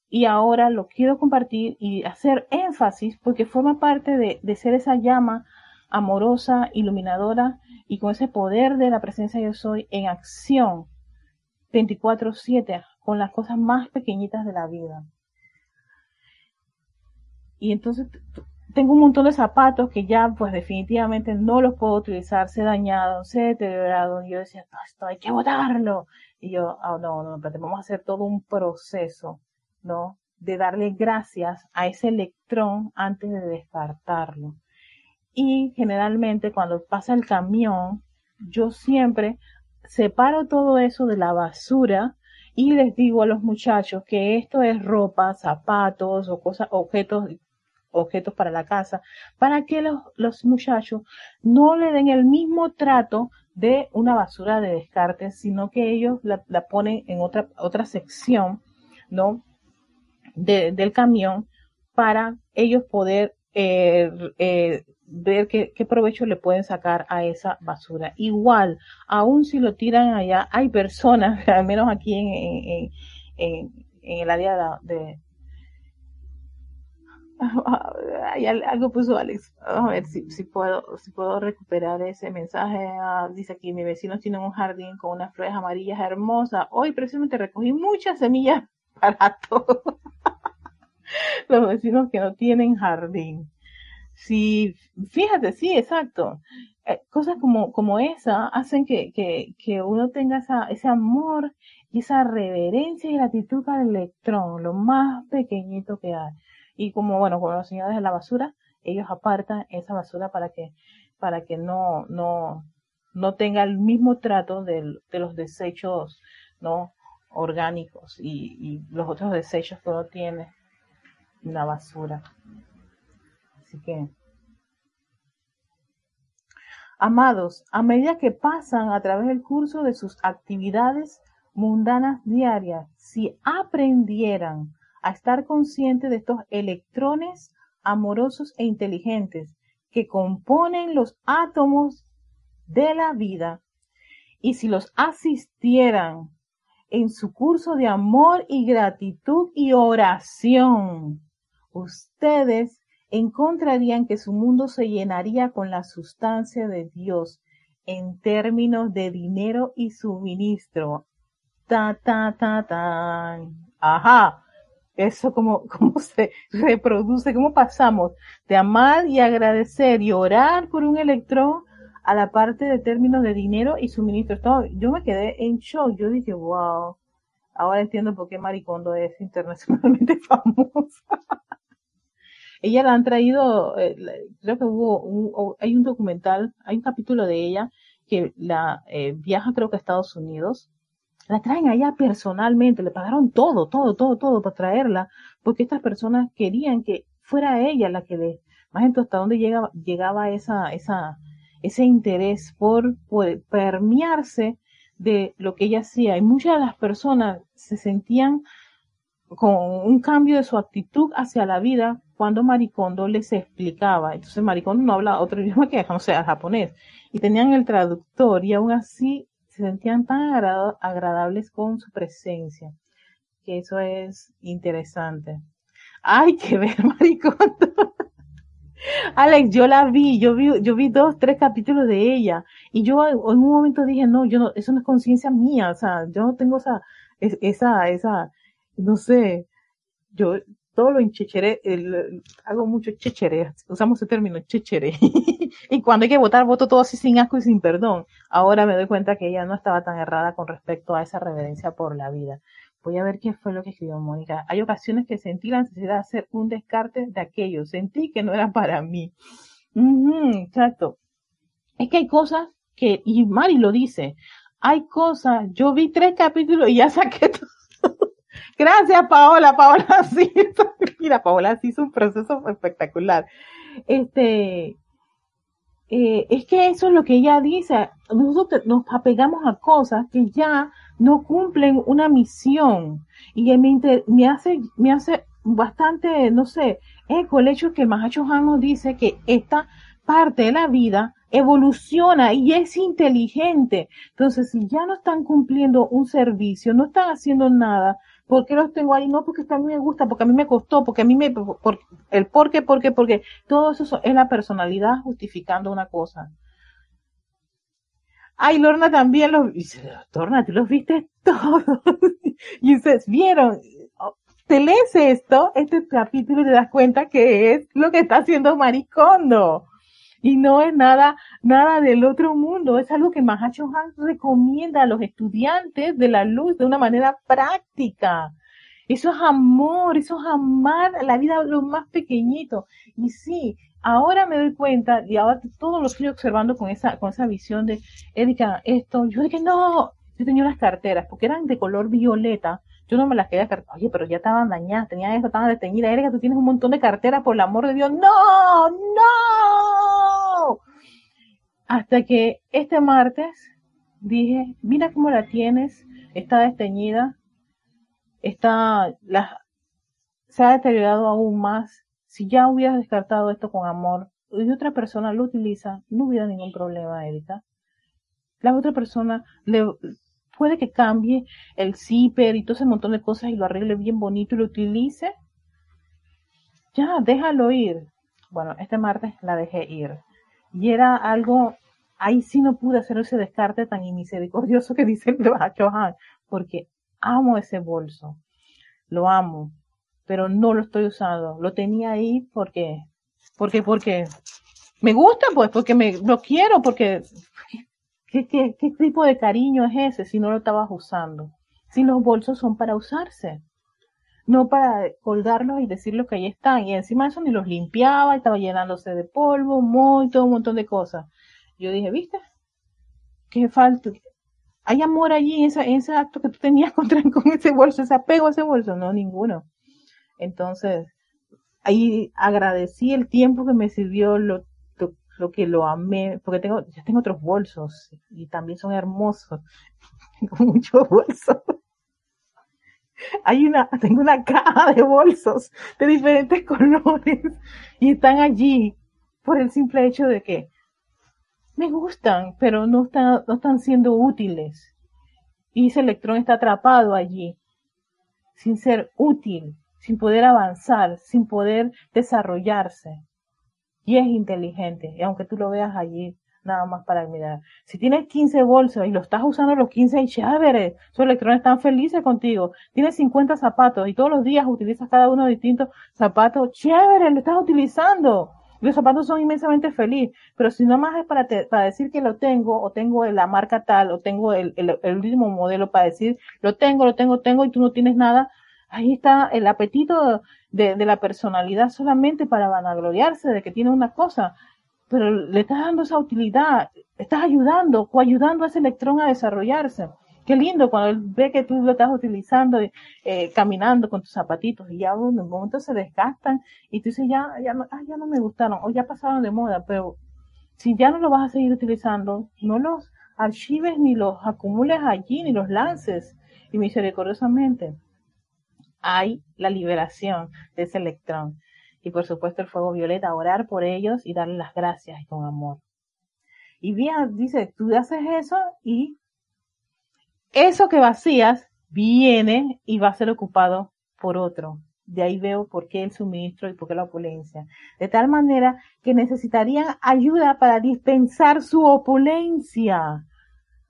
Y ahora lo quiero compartir y hacer énfasis porque forma parte de, de ser esa llama amorosa, iluminadora y con ese poder de la presencia yo soy en acción 24/7 con las cosas más pequeñitas de la vida. Y entonces tengo un montón de zapatos que ya pues definitivamente no los puedo utilizar, se dañado, se deteriorado. Y yo decía, esto hay que botarlo. Y yo, oh, no, no, pero vamos a hacer todo un proceso, ¿no? De darle gracias a ese electrón antes de descartarlo. Y generalmente cuando pasa el camión, yo siempre separo todo eso de la basura y les digo a los muchachos que esto es ropa, zapatos o cosas, objetos, objetos para la casa, para que los, los muchachos no le den el mismo trato de una basura de descarte, sino que ellos la, ponen en otra, otra sección, ¿no? del camión para ellos poder eh, eh, ver qué, provecho le pueden sacar a esa basura. Igual, aún si lo tiran allá, hay personas, al menos aquí en, en, el área de... algo puso Alex. A ver si, si, puedo, si puedo recuperar ese mensaje. Ah, dice aquí, mi vecino tiene un jardín con unas flores amarillas hermosas. Hoy precisamente recogí muchas semillas para todos los vecinos que no tienen jardín. Sí, fíjate, sí, exacto. Eh, cosas como, como esa hacen que, que, que uno tenga esa, ese amor y esa reverencia y gratitud al electrón, lo más pequeñito que hay. Y como, bueno, con los señores de la basura, ellos apartan esa basura para que, para que no, no, no tenga el mismo trato de, de los desechos, ¿no? orgánicos y, y los otros desechos que uno tiene en la basura. Así que, amados, a medida que pasan a través del curso de sus actividades mundanas diarias, si aprendieran a estar conscientes de estos electrones amorosos e inteligentes que componen los átomos de la vida, y si los asistieran en su curso de amor y gratitud y oración, ustedes encontrarían que su mundo se llenaría con la sustancia de Dios en términos de dinero y suministro. Ta, ta, ta, ta. Ajá. Eso como, como se reproduce, cómo pasamos de amar y agradecer y orar por un electrón a la parte de términos de dinero y suministro. yo me quedé en shock. Yo dije, wow. Ahora entiendo por qué Maricondo es internacionalmente famosa. Ella la han traído, eh, creo que hubo, un, hay un documental, hay un capítulo de ella que la eh, viaja creo que a Estados Unidos. La traen allá personalmente, le pagaron todo, todo, todo, todo para traerla, porque estas personas querían que fuera ella la que le, más entonces hasta dónde llegaba, llegaba esa, esa, ese interés por, por permearse de lo que ella hacía. Y muchas de las personas se sentían con un cambio de su actitud hacia la vida cuando Maricondo les explicaba. Entonces Maricondo no habla otro idioma que, no sea, japonés. Y tenían el traductor y aún así se sentían tan agradables con su presencia. Que eso es interesante. Hay que ver Maricondo. Alex, yo la vi, yo vi, yo vi dos, tres capítulos de ella y yo en un momento dije, no, yo no, eso no es conciencia mía, o sea, yo no tengo esa, esa, esa, no sé, yo todo lo enchechere, hago mucho chechere, usamos ese término, chechere, y cuando hay que votar, voto todo así sin asco y sin perdón. Ahora me doy cuenta que ella no estaba tan errada con respecto a esa reverencia por la vida. Voy a ver qué fue lo que escribió Mónica. Hay ocasiones que sentí la necesidad de hacer un descarte de aquello. Sentí que no era para mí. exacto. Es que hay cosas que, y Mari lo dice, hay cosas, yo vi tres capítulos y ya saqué todo. Gracias, Paola. Paola sí. Mira, Paola sí hizo un proceso espectacular. Este, eh, es que eso es lo que ella dice. Nosotros nos apegamos a cosas que ya no cumplen una misión. Y me, hace, me hace bastante, no sé, eco el hecho que Mahacho Han nos dice que esta parte de la vida evoluciona y es inteligente. Entonces, si ya no están cumpliendo un servicio, no están haciendo nada, ¿por qué los tengo ahí? No, porque a mí me gusta, porque a mí me costó, porque a mí me, por, el por qué, por qué, porque todo eso es la personalidad justificando una cosa. Ay, Lorna también los, dice, Lorna, tú los viste todos. y ustedes vieron, te lees esto, este capítulo y te das cuenta que es lo que está haciendo Maricondo. Y no es nada, nada del otro mundo. Es algo que Mahacho Han recomienda a los estudiantes de la luz de una manera práctica. Eso es amor, eso es amar la vida lo más pequeñito. Y sí, ahora me doy cuenta, y ahora todo lo estoy observando con esa, con esa visión de, Erika, esto, yo dije, no, yo tenía unas carteras, porque eran de color violeta, yo no me las quería oye, pero ya estaban dañadas, tenía eso, estaban detenidas, Erika, tú tienes un montón de carteras, por el amor de Dios, no, no, hasta que este martes dije, mira cómo la tienes, está desteñida, está, la, se ha deteriorado aún más, si ya hubieras descartado esto con amor y otra persona lo utiliza, no hubiera ningún problema, Erika. La otra persona le puede que cambie el zipper y todo ese montón de cosas y lo arregle bien bonito y lo utilice. Ya, déjalo ir. Bueno, este martes la dejé ir. Y era algo, ahí sí no pude hacer ese descarte tan misericordioso que dice el Chohan, porque amo ese bolso. Lo amo pero no lo estoy usando. Lo tenía ahí porque, porque, porque me gusta, pues, porque me lo quiero, porque ¿qué, qué, qué tipo de cariño es ese si no lo estabas usando? Si los bolsos son para usarse, no para colgarlos y decirles que ahí están. Y encima de eso ni los limpiaba, estaba llenándose de polvo, muy, todo un montón de cosas. Yo dije, ¿viste? ¿Qué falta? ¿Hay amor allí en ese, acto que tú tenías contra, con ese bolso, ese apego a ese bolso? No, ninguno. Entonces, ahí agradecí el tiempo que me sirvió, lo, lo, que lo amé, porque tengo, ya tengo otros bolsos y también son hermosos. Tengo muchos bolsos. Hay una, tengo una caja de bolsos de diferentes colores y están allí por el simple hecho de que me gustan, pero no están, no están siendo útiles. Y ese electrón está atrapado allí, sin ser útil sin poder avanzar, sin poder desarrollarse. Y es inteligente, y aunque tú lo veas allí, nada más para mirar. Si tienes 15 bolsos y lo estás usando los 15 y chévere, esos electrones están felices contigo. Tienes 50 zapatos y todos los días utilizas cada uno de distintos zapatos, chévere, lo estás utilizando. Los zapatos son inmensamente felices, pero si no más es para, para decir que lo tengo, o tengo la marca tal, o tengo el, el, último modelo para decir, lo tengo, lo tengo, tengo, y tú no tienes nada, Ahí está el apetito de, la personalidad solamente para vanagloriarse de que tiene una cosa, pero le estás dando esa utilidad, estás ayudando, o ayudando a ese electrón a desarrollarse. Qué lindo cuando él ve que tú lo estás utilizando, eh, caminando con tus zapatitos y ya en un momento se desgastan y tú dices, ya, ya, no, no me gustaron o ya pasaron de moda, pero si ya no lo vas a seguir utilizando, no los archives ni los acumules allí, ni los lances. Y misericordiosamente hay la liberación de ese electrón. Y por supuesto el fuego violeta, orar por ellos y darles las gracias y con amor. Y bien, dice, tú haces eso y eso que vacías viene y va a ser ocupado por otro. De ahí veo por qué el suministro y por qué la opulencia. De tal manera que necesitarían ayuda para dispensar su opulencia.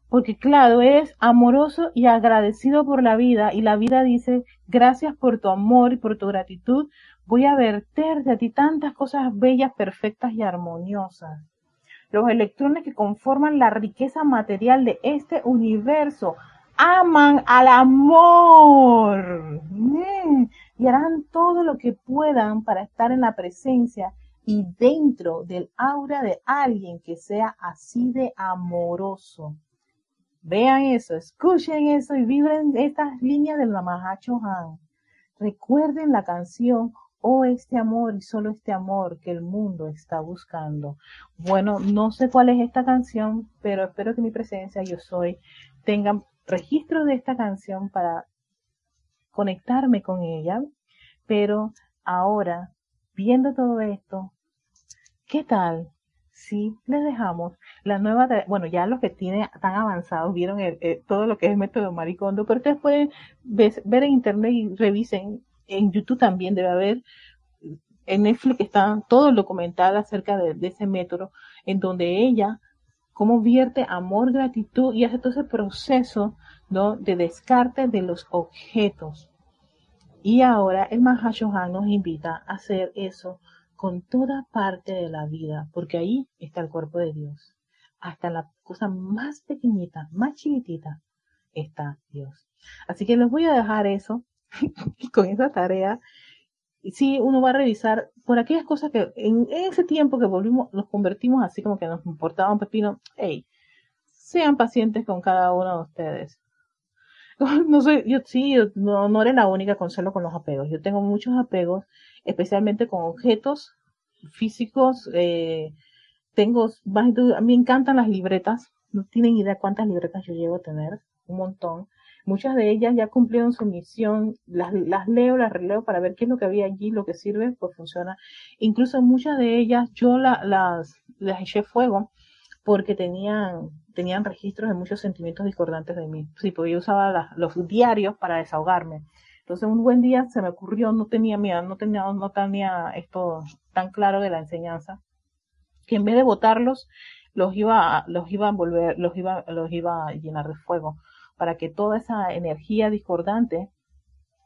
Porque claro, eres amoroso y agradecido por la vida y la vida dice, gracias por tu amor y por tu gratitud, voy a verter de ti tantas cosas bellas, perfectas y armoniosas. Los electrones que conforman la riqueza material de este universo aman al amor mm. y harán todo lo que puedan para estar en la presencia y dentro del aura de alguien que sea así de amoroso. Vean eso, escuchen eso y vibren estas líneas del Namahacho Han. Recuerden la canción Oh este amor y solo este amor que el mundo está buscando. Bueno, no sé cuál es esta canción, pero espero que mi presencia, yo soy, tengan registro de esta canción para conectarme con ella, pero ahora, viendo todo esto, ¿qué tal si les dejamos la nueva, bueno, ya los que tienen tan avanzados vieron todo lo que es el método Maricondo, pero ustedes pueden ver, en internet y revisen, en YouTube también debe haber, en Netflix está todo el documental acerca de ese método, en donde ella cómo vierte amor, gratitud y hace todo ese proceso de descarte de los objetos. Y ahora el Mahashohan nos invita a hacer eso con toda parte de la vida, porque ahí está el cuerpo de Dios. Hasta la cosa más pequeñita, más chiquitita, está Dios. Así que les voy a dejar eso con esa tarea sí uno va a revisar por aquellas cosas que en ese tiempo que volvimos, nos convertimos así como que nos importaba pepino, hey, sean pacientes con cada uno de ustedes. No soy, yo sí, no, no eres la única con solo con los apegos. Yo tengo muchos apegos, especialmente con objetos físicos. Eh, tengo, a mí me encantan las libretas. No tienen idea cuántas libretas yo llevo a tener, un montón. Muchas de ellas ya cumplieron su misión, las, las leo, las releo para ver qué es lo que había allí, lo que sirve, pues funciona. Incluso muchas de ellas yo las, las eché fuego porque tenían, tenían registros de muchos sentimientos discordantes de mí. Sí, porque yo usaba los diarios para desahogarme. Entonces un buen día se me ocurrió, no tenía miedo, no tenía, no tenía esto tan claro de la enseñanza, que en vez de botarlos, los iba, los iba a volver, los iba, los iba a llenar de fuego para que toda esa energía discordante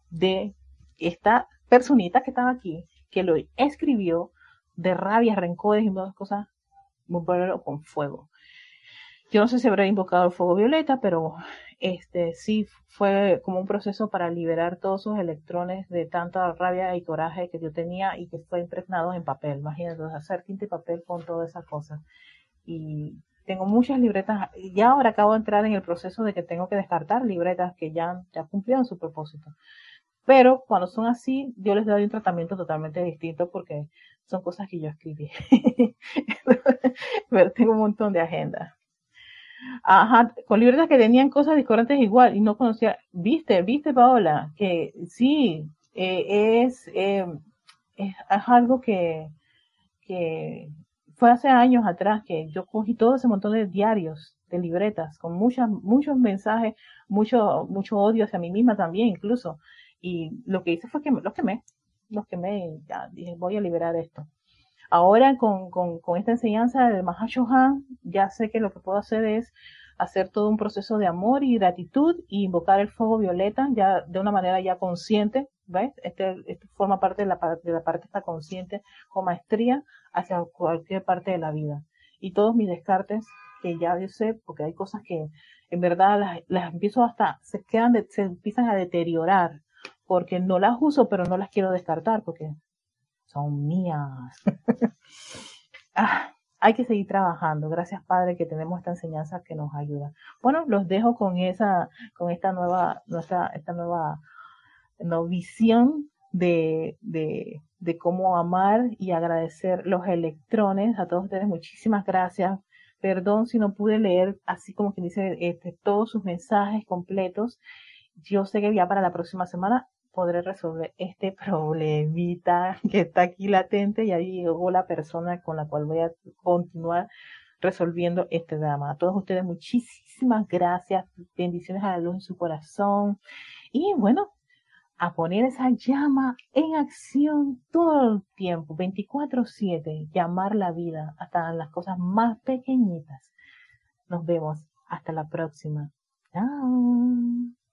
de esta personita que estaba aquí, que lo escribió de rabia, rencores y muchas cosas, volverlo con fuego. Yo no sé si habrá invocado el fuego violeta, pero este sí fue como un proceso para liberar todos esos electrones de tanta rabia y coraje que yo tenía y que fue impregnado en papel. Imagínate, hacer tinta y papel con todas esas cosas. Y tengo muchas libretas, y ahora acabo de entrar en el proceso de que tengo que descartar libretas que ya, ya cumplieron su propósito. Pero cuando son así, yo les doy un tratamiento totalmente distinto porque son cosas que yo escribí. Pero tengo un montón de agendas. Ajá, con libretas que tenían cosas discordantes igual y no conocía. Viste, viste, Paola, que sí, eh, es, eh, es, es, algo que, que fue hace años atrás que yo cogí todo ese montón de diarios, de libretas, con muchas, muchos mensajes, mucho, mucho odio hacia mí misma también incluso. Y lo que hice fue que los quemé, los quemé, ya dije, voy a liberar esto. Ahora con, con, esta enseñanza del Mahashohan, ya sé que lo que puedo hacer es hacer todo un proceso de amor y gratitud y invocar el fuego violeta ya de una manera ya consciente, ¿ves? Este, este forma parte de la, de la parte esta consciente con maestría hacia cualquier parte de la vida. Y todos mis descartes, que ya yo sé, porque hay cosas que en verdad las, las empiezo hasta, se quedan, se empiezan a deteriorar, porque no las uso, pero no las quiero descartar, porque son mías. ah, hay que seguir trabajando. Gracias, Padre, que tenemos esta enseñanza que nos ayuda. Bueno, los dejo con esa, con esta nueva, nuestra, esta nueva no, visión de, de, de cómo amar y agradecer los electrones. A todos ustedes, muchísimas gracias. Perdón si no pude leer así como que dice este, todos sus mensajes completos. Yo sé que ya para la próxima semana podré resolver este problemita que está aquí latente y ahí llegó la persona con la cual voy a continuar resolviendo este drama. A todos ustedes muchísimas gracias, bendiciones a la luz en su corazón y bueno, a poner esa llama en acción todo el tiempo, 24/7, llamar la vida hasta las cosas más pequeñitas. Nos vemos hasta la próxima. Chao.